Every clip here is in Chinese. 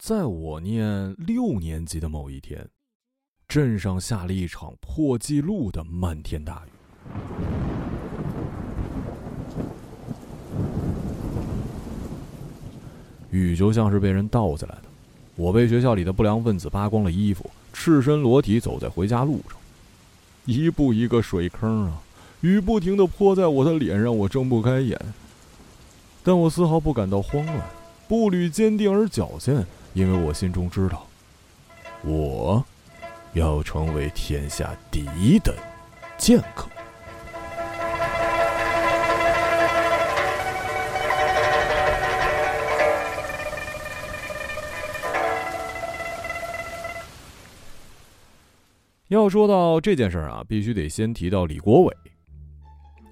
在我念六年级的某一天，镇上下了一场破纪录的漫天大雨。雨就像是被人倒下来的，我被学校里的不良分子扒光了衣服，赤身裸体走在回家路上，一步一个水坑啊！雨不停的泼在我的脸，让我睁不开眼。但我丝毫不感到慌乱，步履坚定而矫健，因为我心中知道，我要成为天下第一的剑客。要说到这件事儿啊，必须得先提到李国伟。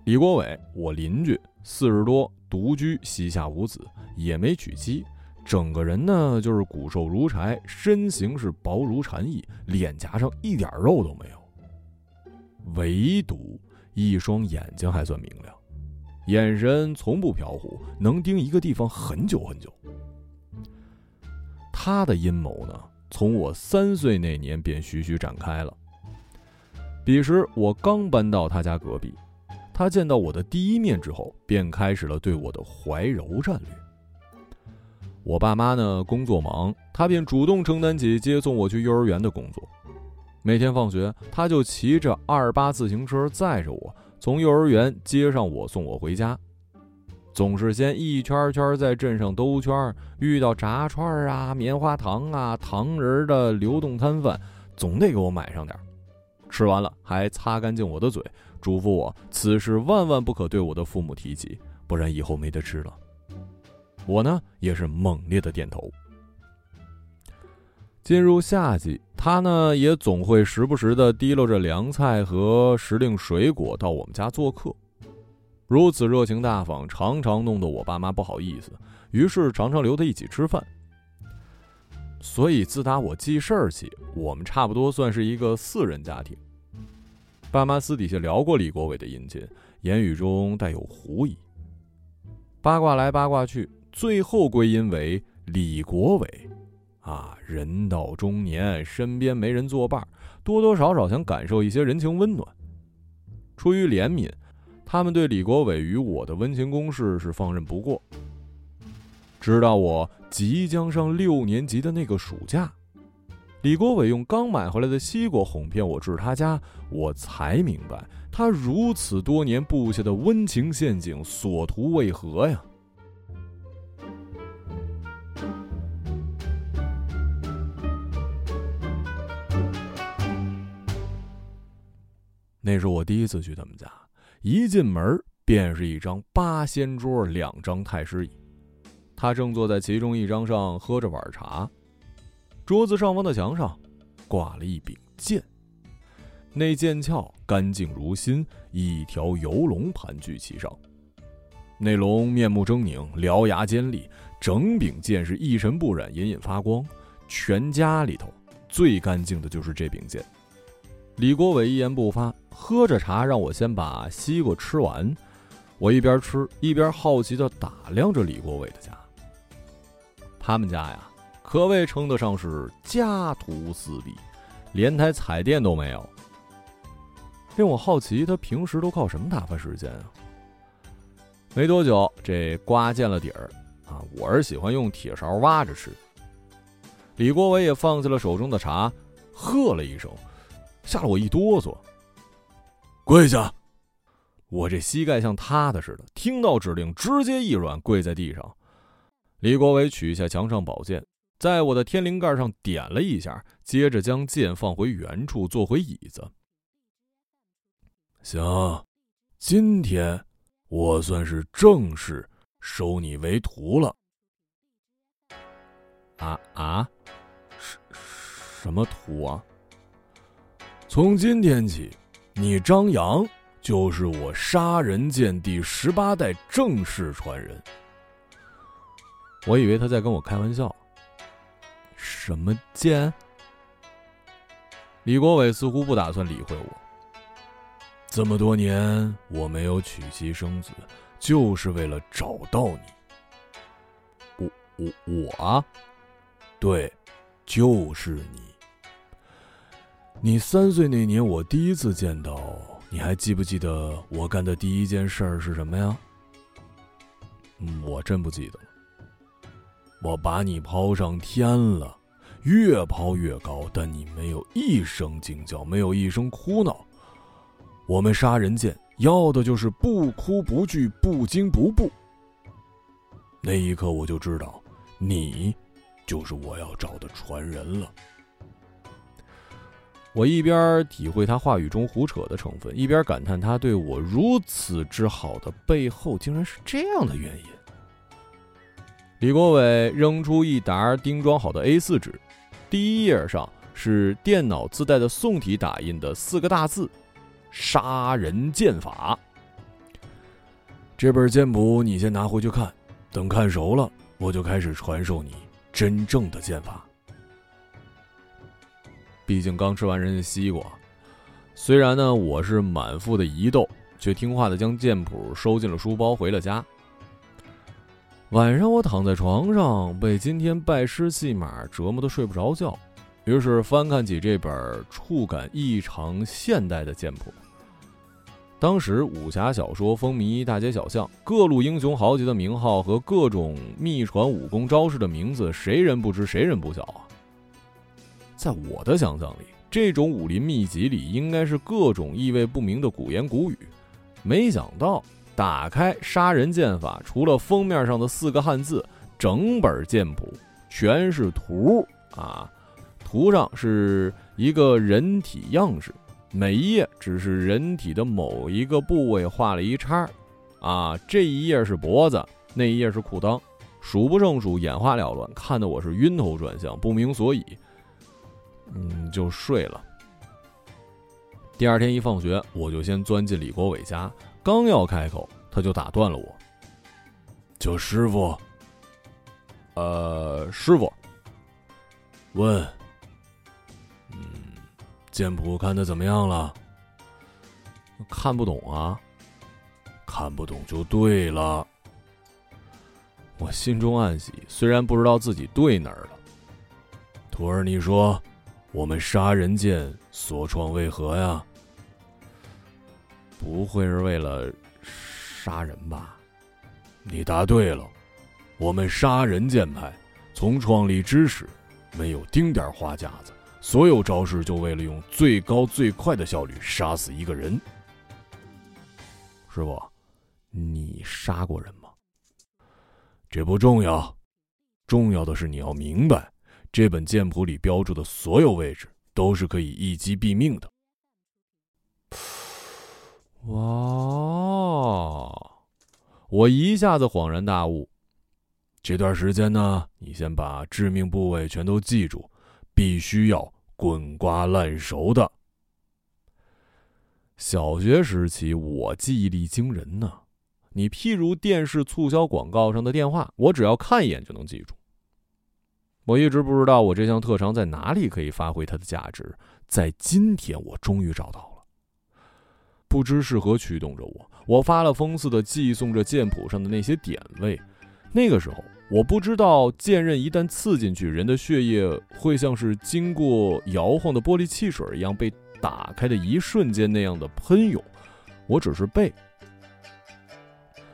李国伟，我邻居，四十多，独居，膝下无子，也没娶妻，整个人呢就是骨瘦如柴，身形是薄如蝉翼，脸颊上一点肉都没有，唯独一双眼睛还算明亮，眼神从不飘忽，能盯一个地方很久很久。他的阴谋呢，从我三岁那年便徐徐展开了。彼时我刚搬到他家隔壁。他见到我的第一面之后，便开始了对我的怀柔战略。我爸妈呢工作忙，他便主动承担起接送我去幼儿园的工作。每天放学，他就骑着二八自行车载着我从幼儿园接上我，送我回家。总是先一圈圈在镇上兜圈，遇到炸串啊、棉花糖啊、糖人的流动摊贩，总得给我买上点吃完了还擦干净我的嘴。嘱咐我此事万万不可对我的父母提起，不然以后没得吃了。我呢也是猛烈的点头。进入夏季，他呢也总会时不时的提溜着凉菜和时令水果到我们家做客，如此热情大方，常常弄得我爸妈不好意思，于是常常留他一起吃饭。所以自打我记事儿起，我们差不多算是一个四人家庭。爸妈私底下聊过李国伟的姻亲，言语中带有狐疑。八卦来八卦去，最后归因为李国伟，啊，人到中年，身边没人作伴，多多少少想感受一些人情温暖。出于怜悯，他们对李国伟与我的温情攻势是放任不过。直到我即将上六年级的那个暑假。李国伟用刚买回来的西瓜哄骗我至他家，我才明白他如此多年布下的温情陷阱所图为何呀？那是我第一次去他们家，一进门便是一张八仙桌，两张太师椅，他正坐在其中一张上喝着碗茶。桌子上方的墙上，挂了一柄剑，那剑鞘干净如新，一条游龙盘踞其上。那龙面目狰狞，獠牙尖利，整柄剑是一尘不染，隐隐发光。全家里头最干净的就是这柄剑。李国伟一言不发，喝着茶，让我先把西瓜吃完。我一边吃一边好奇的打量着李国伟的家。他们家呀。可谓称得上是家徒四壁，连台彩电都没有。令我好奇，他平时都靠什么打发时间啊？没多久，这瓜见了底儿啊！我是喜欢用铁勺挖着吃。李国伟也放下了手中的茶，喝了一声，吓了我一哆嗦。跪下！我这膝盖像塌的似的，听到指令直接一软，跪在地上。李国伟取下墙上宝剑。在我的天灵盖上点了一下，接着将剑放回原处，坐回椅子。行，今天我算是正式收你为徒了。啊啊，什什么徒啊？从今天起，你张扬就是我杀人剑第十八代正式传人。我以为他在跟我开玩笑。什么剑？李国伟似乎不打算理会我。这么多年我没有娶妻生子，就是为了找到你。我我我啊！对，就是你。你三岁那年，我第一次见到你，还记不记得我干的第一件事儿是什么呀？嗯，我真不记得了。我把你抛上天了，越抛越高，但你没有一声惊叫，没有一声哭闹。我们杀人剑要的就是不哭不惧，不惊不怖。那一刻，我就知道，你就是我要找的传人了。我一边体会他话语中胡扯的成分，一边感叹他对我如此之好的背后，竟然是这样的原因。李国伟扔出一沓钉装好的 A4 纸，第一页上是电脑自带的宋体打印的四个大字：“杀人剑法。”这本剑谱你先拿回去看，等看熟了，我就开始传授你真正的剑法。毕竟刚吃完人家西瓜，虽然呢我是满腹的疑窦，却听话的将剑谱收进了书包，回了家。晚上我躺在床上，被今天拜师戏码折磨的睡不着觉，于是翻看起这本触感异常现代的剑谱。当时武侠小说风靡大街小巷，各路英雄豪杰的名号和各种秘传武功招式的名字，谁人不知，谁人不晓啊？在我的想象里，这种武林秘籍里应该是各种意味不明的古言古语。没想到打开杀人剑法，除了封面上的四个汉字，整本剑谱全是图啊！图上是一个人体样式，每一页只是人体的某一个部位画了一叉啊！这一页是脖子，那一页是裤裆，数不胜数，眼花缭乱，看得我是晕头转向，不明所以。嗯，就睡了。第二天一放学，我就先钻进李国伟家，刚要开口，他就打断了我：“叫师傅。”“呃，师傅。”“问。”“嗯，剑谱看的怎么样了？”“看不懂啊。”“看不懂就对了。”我心中暗喜，虽然不知道自己对哪儿了。徒儿，你说。我们杀人剑所创为何呀？不会是为了杀人吧？你答对了，我们杀人剑派从创立之时，没有丁点花架子，所有招式就为了用最高最快的效率杀死一个人。师傅，你杀过人吗？这不重要，重要的是你要明白。这本剑谱里标注的所有位置都是可以一击毙命的。哇！我一下子恍然大悟。这段时间呢，你先把致命部位全都记住，必须要滚瓜烂熟的。小学时期我记忆力惊人呢，你譬如电视促销广告上的电话，我只要看一眼就能记住。我一直不知道我这项特长在哪里可以发挥它的价值，在今天我终于找到了。不知是何驱动着我，我发了疯似的寄送着剑谱上的那些点位。那个时候，我不知道剑刃一旦刺进去，人的血液会像是经过摇晃的玻璃汽水一样被打开的一瞬间那样的喷涌。我只是背。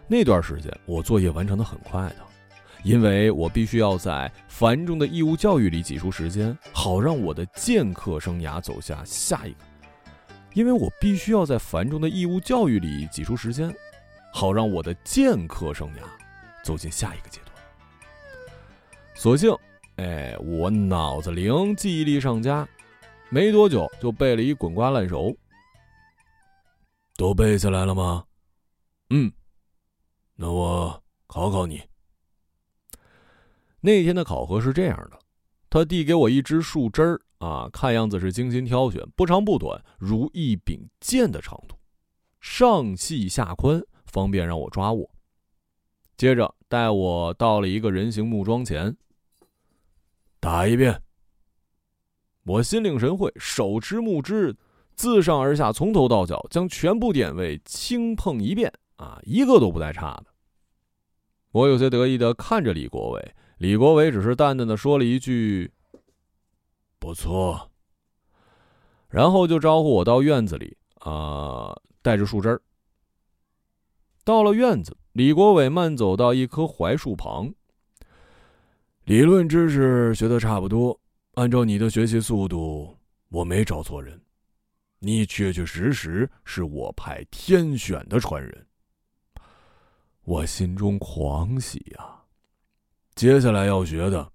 那段时间，我作业完成的很快的。因为我必须要在繁重的义务教育里挤出时间，好让我的剑客生涯走下下一个。因为我必须要在繁重的义务教育里挤出时间，好让我的剑客生涯走进下一个阶段。所幸，哎，我脑子灵，记忆力上佳，没多久就背了一滚瓜烂熟。都背下来了吗？嗯，那我考考你。那天的考核是这样的，他递给我一支树枝儿啊，看样子是精心挑选，不长不短，如一柄剑的长度，上细下宽，方便让我抓握。接着带我到了一个人形木桩前，打一遍。我心领神会，手持木枝，自上而下，从头到脚，将全部点位轻碰一遍啊，一个都不带差的。我有些得意的看着李国伟。李国伟只是淡淡的说了一句：“不错。”然后就招呼我到院子里，啊，带着树枝儿。到了院子，李国伟慢走到一棵槐树旁。理论知识学的差不多，按照你的学习速度，我没找错人，你确确实实是我派天选的传人。我心中狂喜呀！接下来要学的，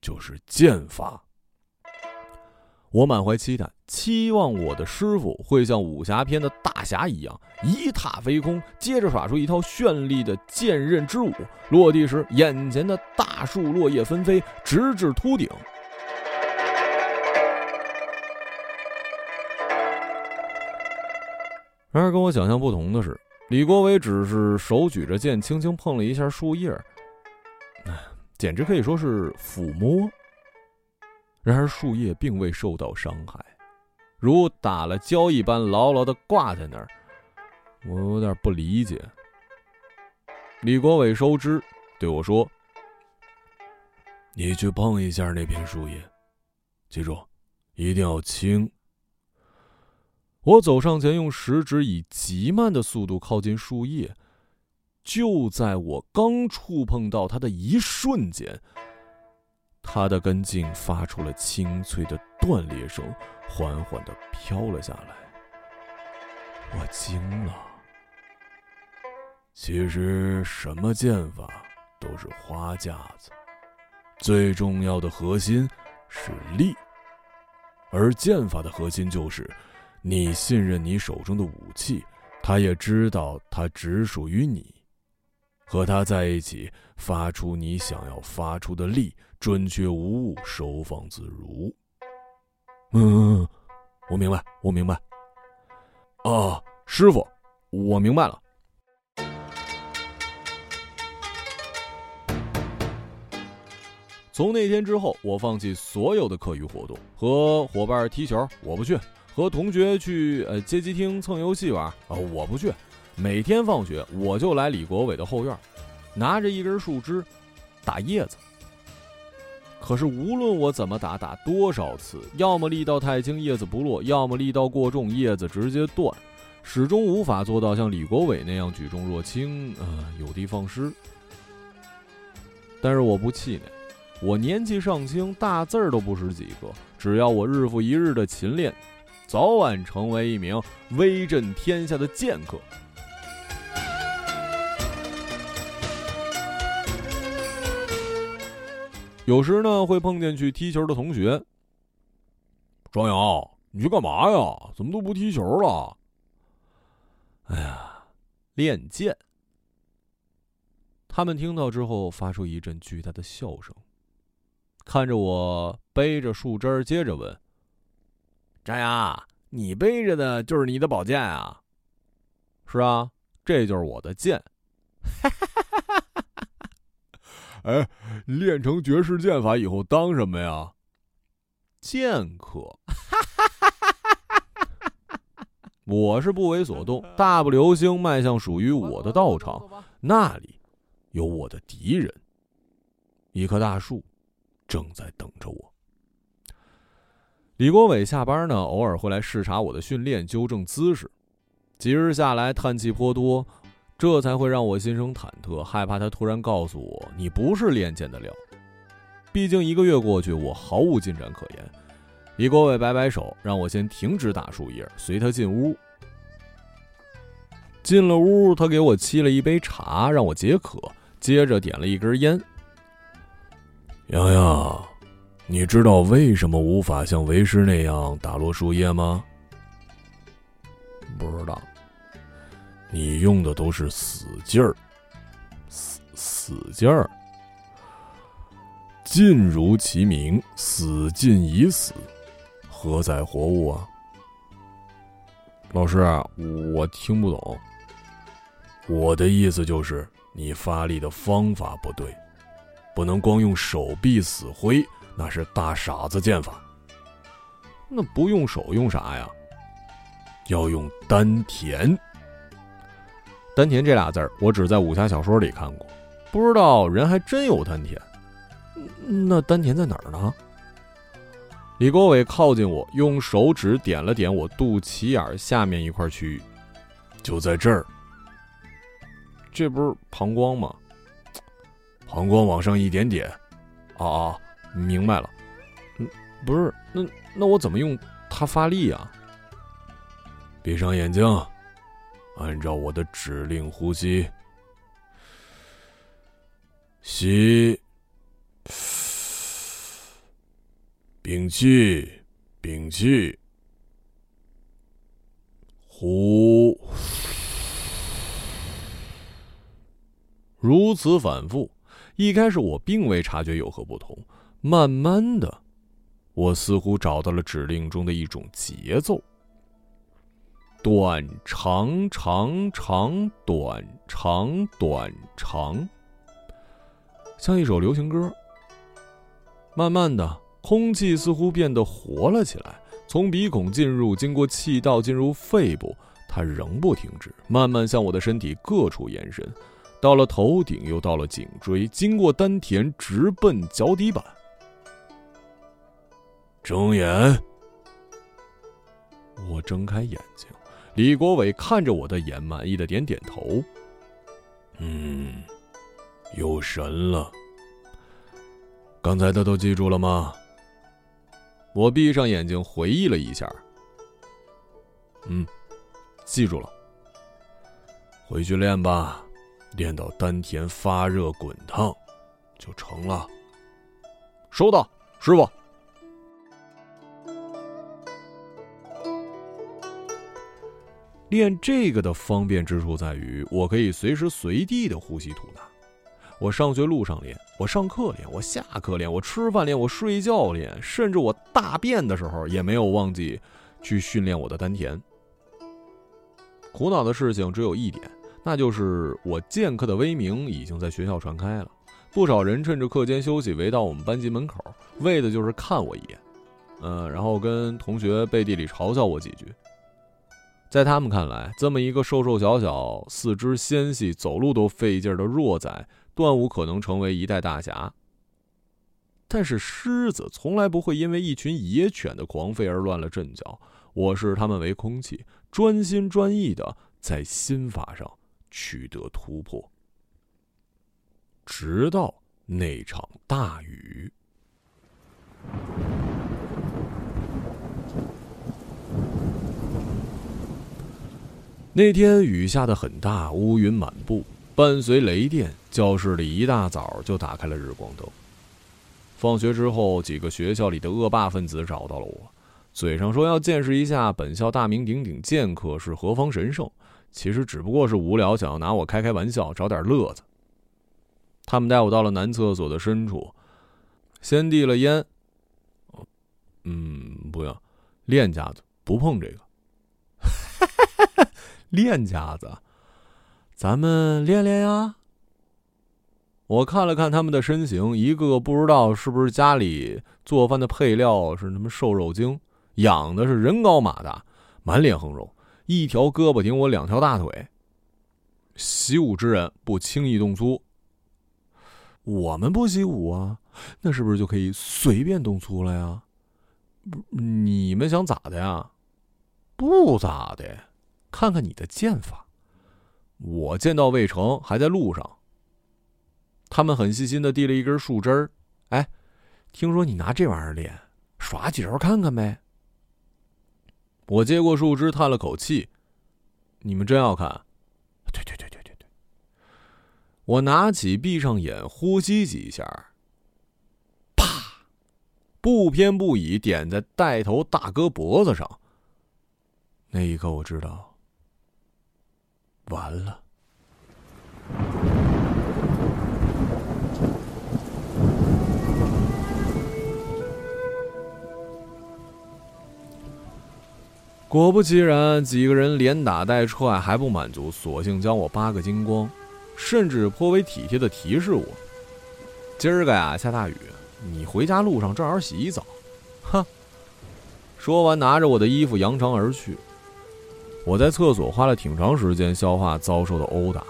就是剑法。我满怀期待，期望我的师傅会像武侠片的大侠一样一踏飞空，接着耍出一套绚丽的剑刃之舞。落地时，眼前的大树落叶纷飞，直至秃顶。然而，跟我想象不同的是，李国伟只是手举着剑，轻轻碰了一下树叶，简直可以说是抚摸。然而树叶并未受到伤害，如打了胶一般牢牢的挂在那儿。我有点不理解。李国伟收枝，对我说：“你去碰一下那片树叶，记住，一定要轻。”我走上前，用食指以极慢的速度靠近树叶。就在我刚触碰到它的一瞬间。它的根茎发出了清脆的断裂声，缓缓的飘了下来。我惊了。其实什么剑法都是花架子，最重要的核心是力。而剑法的核心就是，你信任你手中的武器，他也知道它只属于你。和他在一起，发出你想要发出的力，准确无误，收放自如。嗯，我明白，我明白。啊，师傅，我明白了。从那天之后，我放弃所有的课余活动，和伙伴踢球，我不去；和同学去呃街机厅蹭游戏玩，啊，我不去。每天放学，我就来李国伟的后院，拿着一根树枝打叶子。可是无论我怎么打，打多少次，要么力道太轻，叶子不落；要么力道过重，叶子直接断，始终无法做到像李国伟那样举重若轻，呃，有的放矢。但是我不气馁，我年纪尚轻，大字儿都不识几个，只要我日复一日的勤练，早晚成为一名威震天下的剑客。有时呢，会碰见去踢球的同学。庄瑶，你去干嘛呀？怎么都不踢球了？哎呀，练剑。他们听到之后，发出一阵巨大的笑声，看着我背着树枝，接着问：“张阳，你背着的就是你的宝剑啊？”“是啊，这就是我的剑。”哈哈。哎，练成绝世剑法以后当什么呀？剑客。我是不为所动，大步流星迈向属于我的道场，那里有我的敌人。一棵大树正在等着我。李国伟下班呢，偶尔会来视察我的训练，纠正姿势。几日下来，叹气颇多。这才会让我心生忐忑，害怕他突然告诉我你不是练剑的料。毕竟一个月过去，我毫无进展可言。李国伟摆摆手，让我先停止打树叶，随他进屋。进了屋，他给我沏了一杯茶，让我解渴，接着点了一根烟。洋洋，你知道为什么无法像为师那样打落树叶吗？不知道。你用的都是死劲儿，死死劲儿。劲如其名，死劲已死，何在活物啊？老师，我听不懂。我的意思就是，你发力的方法不对，不能光用手臂死挥，那是大傻子剑法。那不用手用啥呀？要用丹田。丹田这俩字儿，我只在武侠小说里看过，不知道人还真有丹田。那丹田在哪儿呢？李国伟靠近我，用手指点了点我肚脐眼下面一块区域，就在这儿。这不是膀胱吗？膀胱往上一点点。哦哦，明白了。嗯，不是，那那我怎么用它发力啊？闭上眼睛，按照我的指令呼吸。吸，屏气，屏气，呼，如此反复。一开始我并未察觉有何不同，慢慢的，我似乎找到了指令中的一种节奏：短长长长，短长短长。像一首流行歌。慢慢的，空气似乎变得活了起来，从鼻孔进入，经过气道进入肺部，它仍不停止，慢慢向我的身体各处延伸，到了头顶，又到了颈椎，经过丹田，直奔脚底板。睁眼。我睁开眼睛，李国伟看着我的眼，满意的点点头。嗯。有神了！刚才的都记住了吗？我闭上眼睛回忆了一下。嗯，记住了。回去练吧，练到丹田发热滚烫，就成了。收到，师傅。练这个的方便之处在于，我可以随时随地的呼吸吐纳。我上学路上练，我上课练，我下课练，我吃饭练，我睡觉练，甚至我大便的时候也没有忘记去训练我的丹田。苦恼的事情只有一点，那就是我剑客的威名已经在学校传开了，不少人趁着课间休息围到我们班级门口，为的就是看我一眼，嗯，然后跟同学背地里嘲笑我几句。在他们看来，这么一个瘦瘦小小、四肢纤细、走路都费劲儿的弱仔。断无可能成为一代大侠。但是狮子从来不会因为一群野犬的狂吠而乱了阵脚。我视他们为空气，专心专意的在心法上取得突破，直到那场大雨。那天雨下的很大，乌云满布。伴随雷电，教室里一大早就打开了日光灯。放学之后，几个学校里的恶霸分子找到了我，嘴上说要见识一下本校大名鼎鼎剑客是何方神圣，其实只不过是无聊，想要拿我开开玩笑，找点乐子。他们带我到了男厕所的深处，先递了烟。嗯，不用，练家子不碰这个。练家子。咱们练练呀！我看了看他们的身形，一个个不知道是不是家里做饭的配料是什么瘦肉精，养的是人高马大，满脸横肉，一条胳膊顶我两条大腿。习武之人不轻易动粗。我们不习武啊，那是不是就可以随便动粗了呀？不，你们想咋的呀？不咋的，看看你的剑法。我剑道未成，还在路上。他们很细心的递了一根树枝儿，哎，听说你拿这玩意儿练，耍几招看看呗。我接过树枝，叹了口气：“你们真要看？”对对对对对对。我拿起，闭上眼，呼吸几下，啪，不偏不倚点在带头大哥脖子上。那一刻，我知道。完了。果不其然，几个人连打带踹还不满足，索性将我扒个精光，甚至颇为体贴的提示我：“今儿个呀，下大雨，你回家路上正好洗一澡。”哼。说完，拿着我的衣服扬长而去。我在厕所花了挺长时间消化遭受的殴打，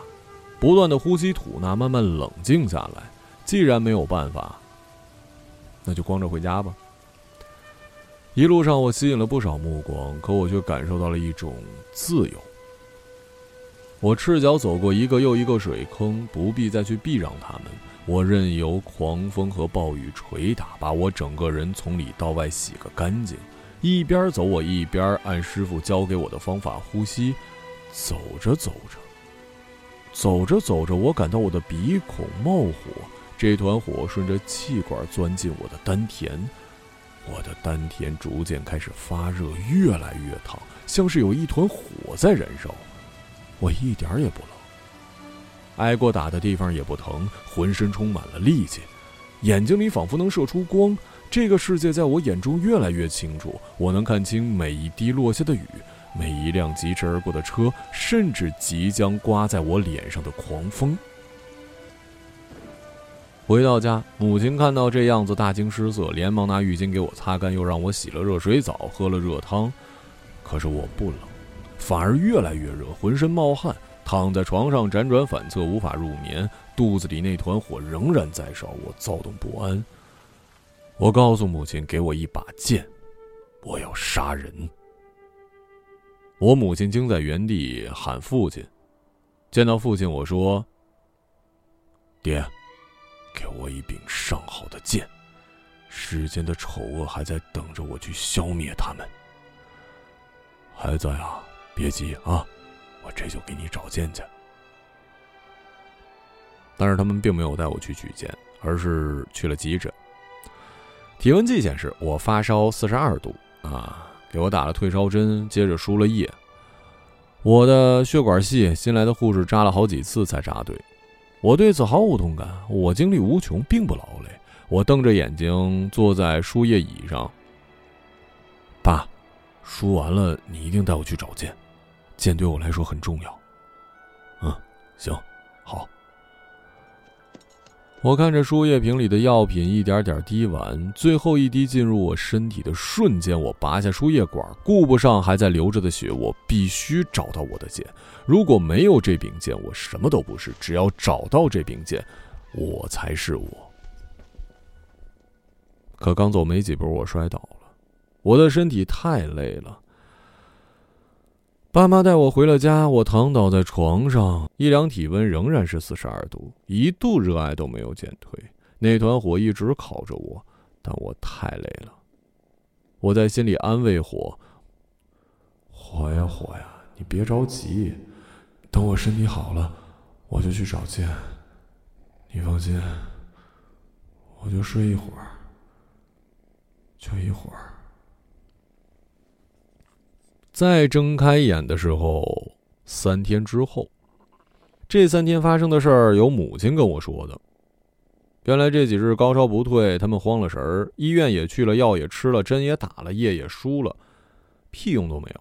不断的呼吸吐纳，慢慢冷静下来。既然没有办法，那就光着回家吧。一路上我吸引了不少目光，可我却感受到了一种自由。我赤脚走过一个又一个水坑，不必再去避让他们。我任由狂风和暴雨捶打，把我整个人从里到外洗个干净。一边走，我一边按师傅教给我的方法呼吸。走着走着，走着走着，我感到我的鼻孔冒火，这团火顺着气管钻进我的丹田，我的丹田逐渐开始发热，越来越烫，像是有一团火在燃烧。我一点也不冷，挨过打的地方也不疼，浑身充满了力气，眼睛里仿佛能射出光。这个世界在我眼中越来越清楚，我能看清每一滴落下的雨，每一辆疾驰而过的车，甚至即将刮在我脸上的狂风。回到家，母亲看到这样子，大惊失色，连忙拿浴巾给我擦干，又让我洗了热水澡，喝了热汤。可是我不冷，反而越来越热，浑身冒汗，躺在床上辗转反侧，无法入眠，肚子里那团火仍然在烧，我躁动不安。我告诉母亲：“给我一把剑，我要杀人。”我母亲惊在原地喊父亲。见到父亲，我说：“爹，给我一柄上好的剑，世间的丑恶还在等着我去消灭他们。”孩子呀，别急啊，我这就给你找剑去。但是他们并没有带我去取剑，而是去了急诊。体温计显示我发烧四十二度啊，给我打了退烧针，接着输了液。我的血管细，新来的护士扎了好几次才扎对。我对此毫无同感，我精力无穷，并不劳累。我瞪着眼睛坐在输液椅上。爸，输完了你一定带我去找剑，剑对我来说很重要。嗯，行，好。我看着输液瓶里的药品一点点滴完，最后一滴进入我身体的瞬间，我拔下输液管，顾不上还在流着的血，我必须找到我的剑。如果没有这柄剑，我什么都不是。只要找到这柄剑，我才是我。可刚走没几步，我摔倒了，我的身体太累了。爸妈带我回了家，我躺倒在床上，一量体温仍然是四十二度，一度热爱都没有减退，那团火一直烤着我，但我太累了。我在心里安慰火：“火呀火呀，你别着急，等我身体好了，我就去找剑。你放心，我就睡一会儿，就一会儿。”再睁开眼的时候，三天之后，这三天发生的事儿由母亲跟我说的。原来这几日高烧不退，他们慌了神儿，医院也去了，药也吃了，针也打了，液也输了，屁用都没有。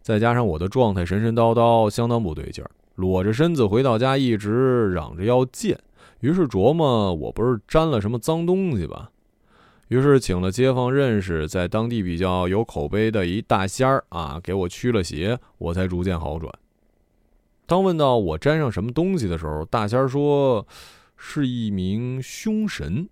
再加上我的状态神神叨叨，相当不对劲儿，裸着身子回到家，一直嚷着要见。于是琢磨，我不是沾了什么脏东西吧？于是请了街坊认识，在当地比较有口碑的一大仙儿啊，给我驱了邪，我才逐渐好转。当问到我沾上什么东西的时候，大仙儿说，是一名凶神。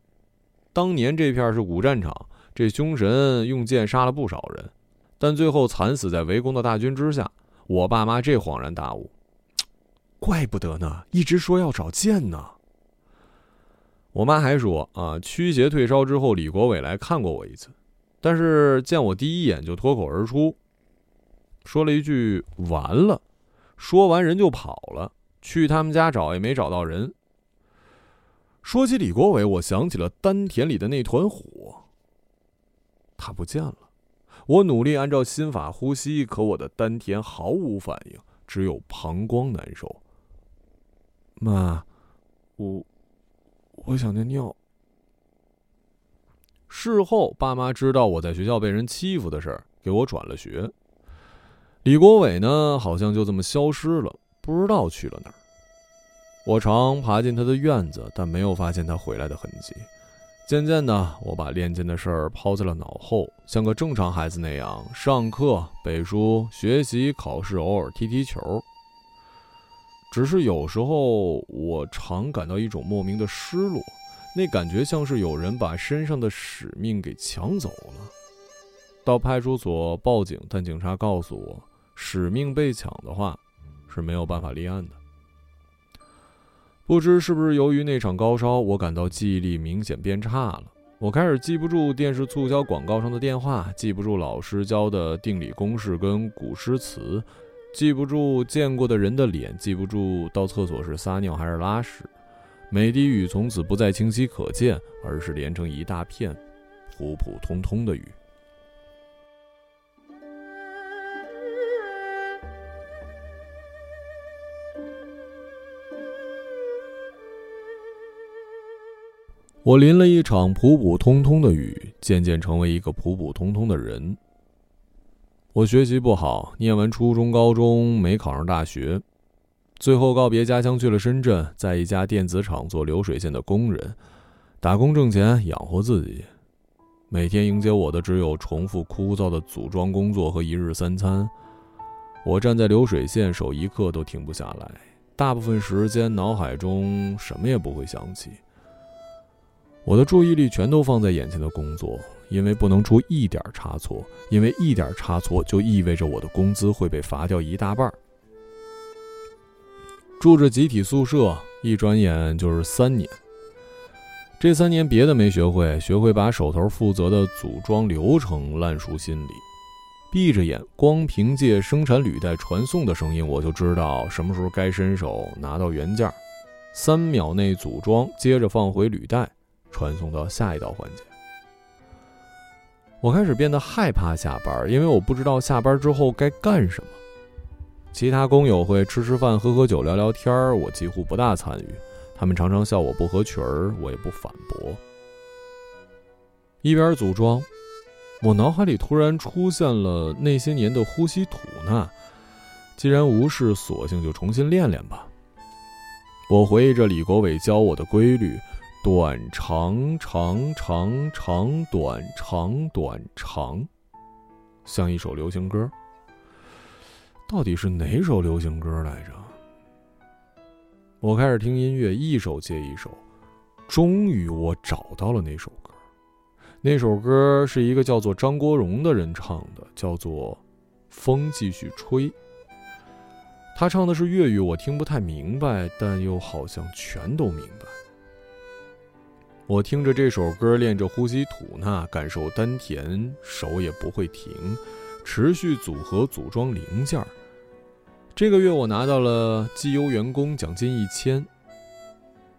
当年这片是古战场，这凶神用剑杀了不少人，但最后惨死在围攻的大军之下。我爸妈这恍然大悟，怪不得呢，一直说要找剑呢。我妈还说啊，驱邪退烧之后，李国伟来看过我一次，但是见我第一眼就脱口而出，说了一句“完了”，说完人就跑了，去他们家找也没找到人。说起李国伟，我想起了丹田里的那团火，他不见了。我努力按照心法呼吸，可我的丹田毫无反应，只有膀胱难受。妈，我。我想尿尿。事后，爸妈知道我在学校被人欺负的事儿，给我转了学。李国伟呢，好像就这么消失了，不知道去了哪儿。我常爬进他的院子，但没有发现他回来的痕迹。渐渐的，我把练剑的事儿抛在了脑后，像个正常孩子那样上课、背书、学习、考试，偶尔踢踢球。只是有时候，我常感到一种莫名的失落，那感觉像是有人把身上的使命给抢走了。到派出所报警，但警察告诉我，使命被抢的话是没有办法立案的。不知是不是由于那场高烧，我感到记忆力明显变差了。我开始记不住电视促销广告上的电话，记不住老师教的定理公式跟古诗词，记不住见过的人的脸，记不住到厕所是撒尿还是拉屎。每滴雨从此不再清晰可见，而是连成一大片，普普通通的雨。我淋了一场普普通通的雨，渐渐成为一个普普通通的人。我学习不好，念完初中、高中没考上大学，最后告别家乡去了深圳，在一家电子厂做流水线的工人，打工挣钱养活自己。每天迎接我的只有重复枯燥的组装工作和一日三餐。我站在流水线，手一刻都停不下来，大部分时间脑海中什么也不会想起。我的注意力全都放在眼前的工作，因为不能出一点差错，因为一点差错就意味着我的工资会被罚掉一大半。住着集体宿舍，一转眼就是三年。这三年别的没学会，学会把手头负责的组装流程烂熟心里。闭着眼，光凭借生产履带传送的声音，我就知道什么时候该伸手拿到原件。三秒内组装，接着放回履带。传送到下一道环节，我开始变得害怕下班，因为我不知道下班之后该干什么。其他工友会吃吃饭、喝喝酒、聊聊天儿，我几乎不大参与。他们常常笑我不合群儿，我也不反驳。一边组装，我脑海里突然出现了那些年的呼吸吐纳。既然无事，索性就重新练练吧。我回忆着李国伟教我的规律。短长长长长短长短长，像一首流行歌。到底是哪首流行歌来着？我开始听音乐，一首接一首，终于我找到了那首歌。那首歌是一个叫做张国荣的人唱的，叫做《风继续吹》。他唱的是粤语，我听不太明白，但又好像全都明白。我听着这首歌，练着呼吸吐纳，感受丹田，手也不会停，持续组合组装零件。这个月我拿到了绩优员工奖金一千。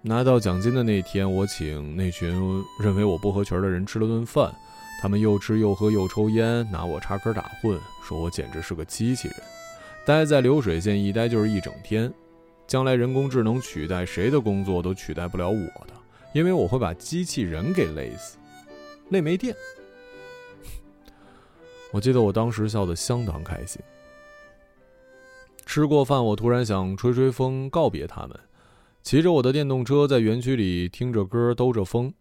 拿到奖金的那天，我请那群认为我不合群的人吃了顿饭，他们又吃又喝又抽烟，拿我插科打诨，说我简直是个机器人，待在流水线一待就是一整天，将来人工智能取代谁的工作都取代不了我的。因为我会把机器人给累死，累没电。我记得我当时笑得相当开心。吃过饭，我突然想吹吹风，告别他们，骑着我的电动车在园区里听着歌，兜着风。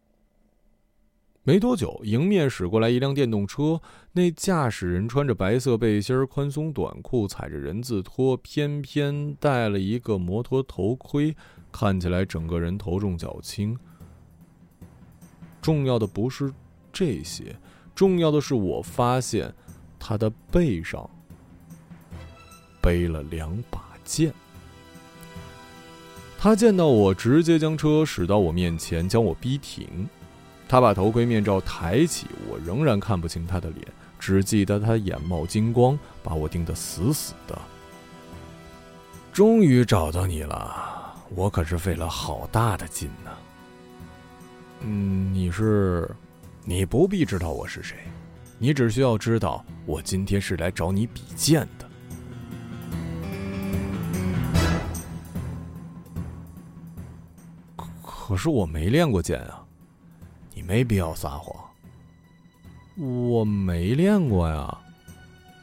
没多久，迎面驶过来一辆电动车，那驾驶人穿着白色背心、宽松短裤，踩着人字拖，偏偏戴了一个摩托头盔，看起来整个人头重脚轻。重要的不是这些，重要的是我发现他的背上背了两把剑。他见到我，直接将车驶到我面前，将我逼停。他把头盔面罩抬起，我仍然看不清他的脸，只记得他眼冒金光，把我盯得死死的。终于找到你了，我可是费了好大的劲。嗯，你是，你不必知道我是谁，你只需要知道我今天是来找你比剑的。可是我没练过剑啊，你没必要撒谎。我没练过呀，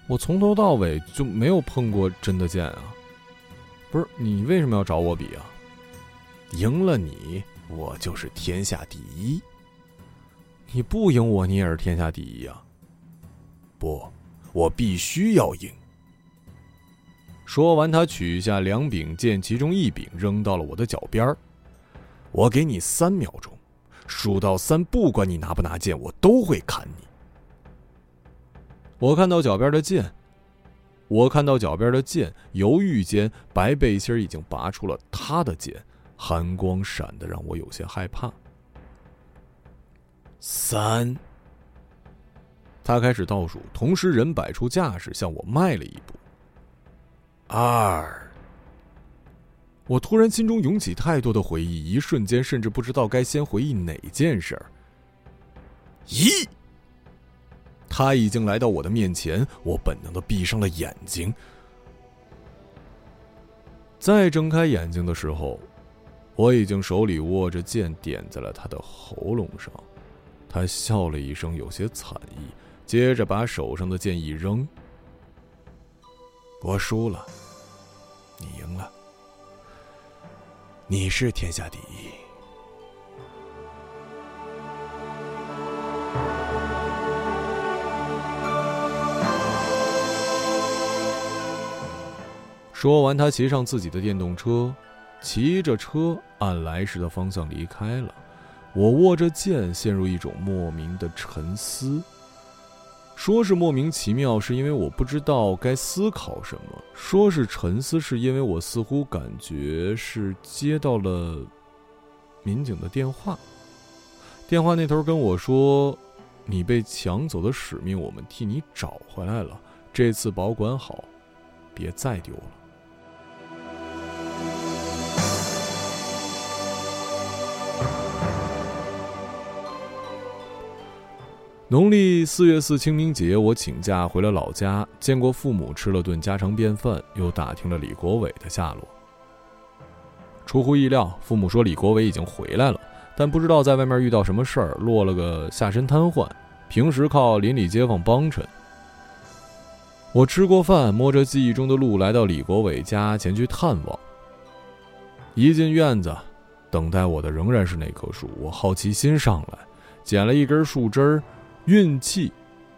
我从头到尾就没有碰过真的剑啊。不是，你为什么要找我比啊？赢了你。我就是天下第一。你不赢我，你也是天下第一啊！不，我必须要赢。说完，他取下两柄剑，其中一柄扔到了我的脚边。我给你三秒钟，数到三，不管你拿不拿剑，我都会砍你。我看到脚边的剑，我看到脚边的剑，犹豫间，白背心已经拔出了他的剑，寒光闪的让我有些害怕。三，他开始倒数，同时人摆出架势向我迈了一步。二。我突然心中涌起太多的回忆，一瞬间甚至不知道该先回忆哪件事儿。一，他已经来到我的面前，我本能的闭上了眼睛。再睁开眼睛的时候，我已经手里握着剑点在了他的喉咙上。他笑了一声，有些惨意，接着把手上的剑一扔。我输了，你赢了。你是天下第一。说完，他骑上自己的电动车，骑着车按来时的方向离开了。我握着剑，陷入一种莫名的沉思。说是莫名其妙，是因为我不知道该思考什么；说是沉思，是因为我似乎感觉是接到了民警的电话。电话那头跟我说：“你被抢走的使命，我们替你找回来了。这次保管好，别再丢了。”农历四月四清明节，我请假回了老家，见过父母，吃了顿家常便饭，又打听了李国伟的下落。出乎意料，父母说李国伟已经回来了，但不知道在外面遇到什么事儿，落了个下身瘫痪，平时靠邻里街坊帮衬。我吃过饭，摸着记忆中的路来到李国伟家前去探望。一进院子，等待我的仍然是那棵树。我好奇心上来，捡了一根树枝儿。运气，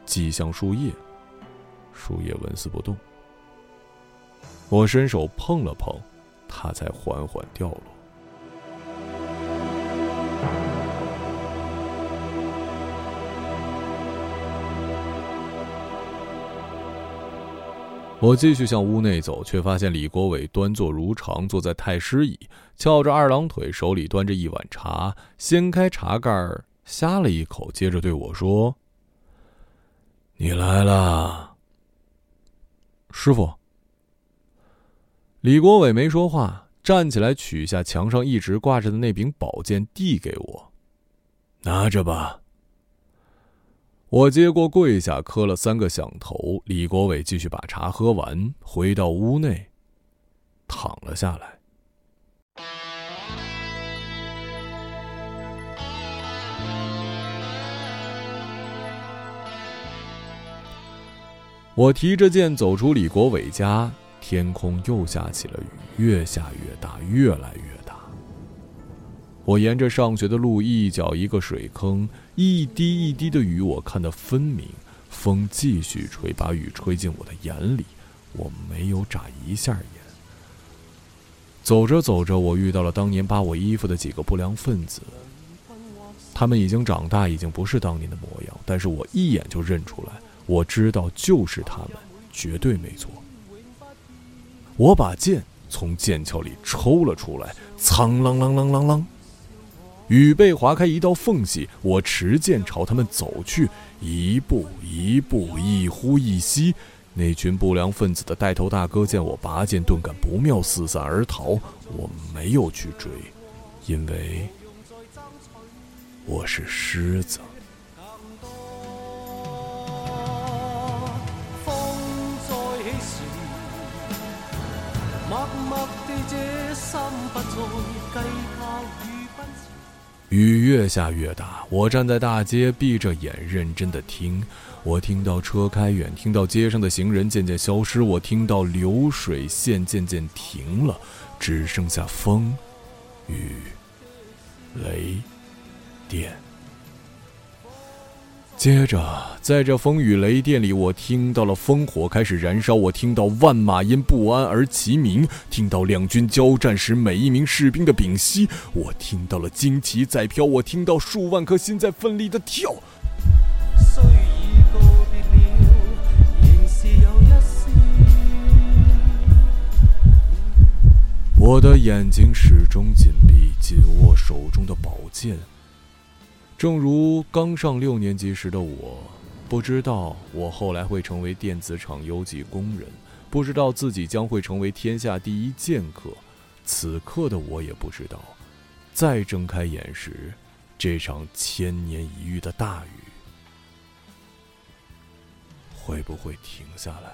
击向树叶，树叶纹丝不动。我伸手碰了碰，它才缓缓掉落。我继续向屋内走，却发现李国伟端坐如常，坐在太师椅，翘着二郎腿，手里端着一碗茶，掀开茶盖儿。呷了一口，接着对我说：“你来了，师傅。”李国伟没说话，站起来取下墙上一直挂着的那柄宝剑，递给我：“拿着吧。”我接过，跪下磕了三个响头。李国伟继续把茶喝完，回到屋内，躺了下来。我提着剑走出李国伟家，天空又下起了雨，越下越大，越来越大。我沿着上学的路，一脚一个水坑，一滴一滴的雨，我看得分明。风继续吹，把雨吹进我的眼里，我没有眨一下眼。走着走着，我遇到了当年扒我衣服的几个不良分子。他们已经长大，已经不是当年的模样，但是我一眼就认出来。我知道，就是他们，绝对没错。我把剑从剑鞘里抽了出来，苍啷啷啷啷啷，雨被划开一道缝隙。我持剑朝他们走去，一步一步，一呼一吸。那群不良分子的带头大哥见我拔剑顿感不妙，四散而逃。我没有去追，因为我是狮子。雨越下越大，我站在大街，闭着眼，认真的听。我听到车开远，听到街上的行人渐渐消失，我听到流水线渐渐停了，只剩下风、雨、雷、电。接着，在这风雨雷电里，我听到了烽火开始燃烧，我听到万马因不安而齐鸣，听到两军交战时每一名士兵的屏息，我听到了旌旗在飘，我听到数万颗心在奋力的跳。我的眼睛始终紧闭，紧握手中的宝剑。正如刚上六年级时的我，不知道我后来会成为电子厂优级工人，不知道自己将会成为天下第一剑客。此刻的我也不知道，再睁开眼时，这场千年一遇的大雨会不会停下来？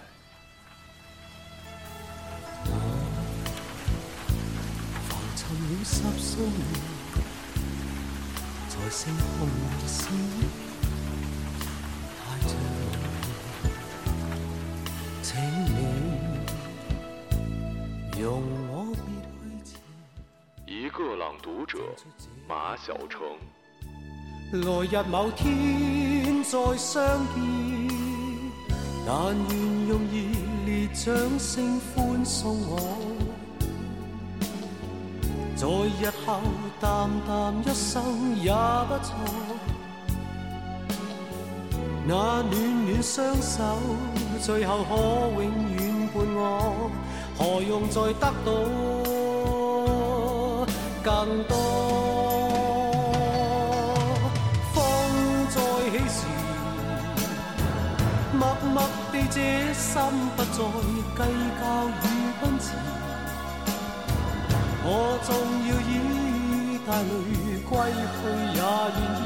在星空下，太着请你容我别去一个朗读者，马晓成。来日某天再相见，但愿用热烈掌声欢送我。在日后淡淡一生也不错，那暖暖双手最后可永远伴我，何用再得到更多？风再起时，默默地这心不再计较与奔驰。我纵要以带泪归去，也愿意。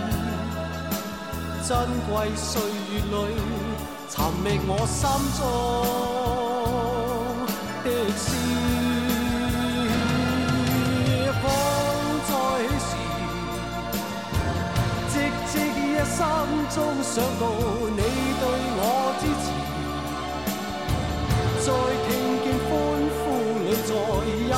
珍贵岁月里，寻觅我心中的诗。风再起时，寂寂夜心中想到你对我支持，再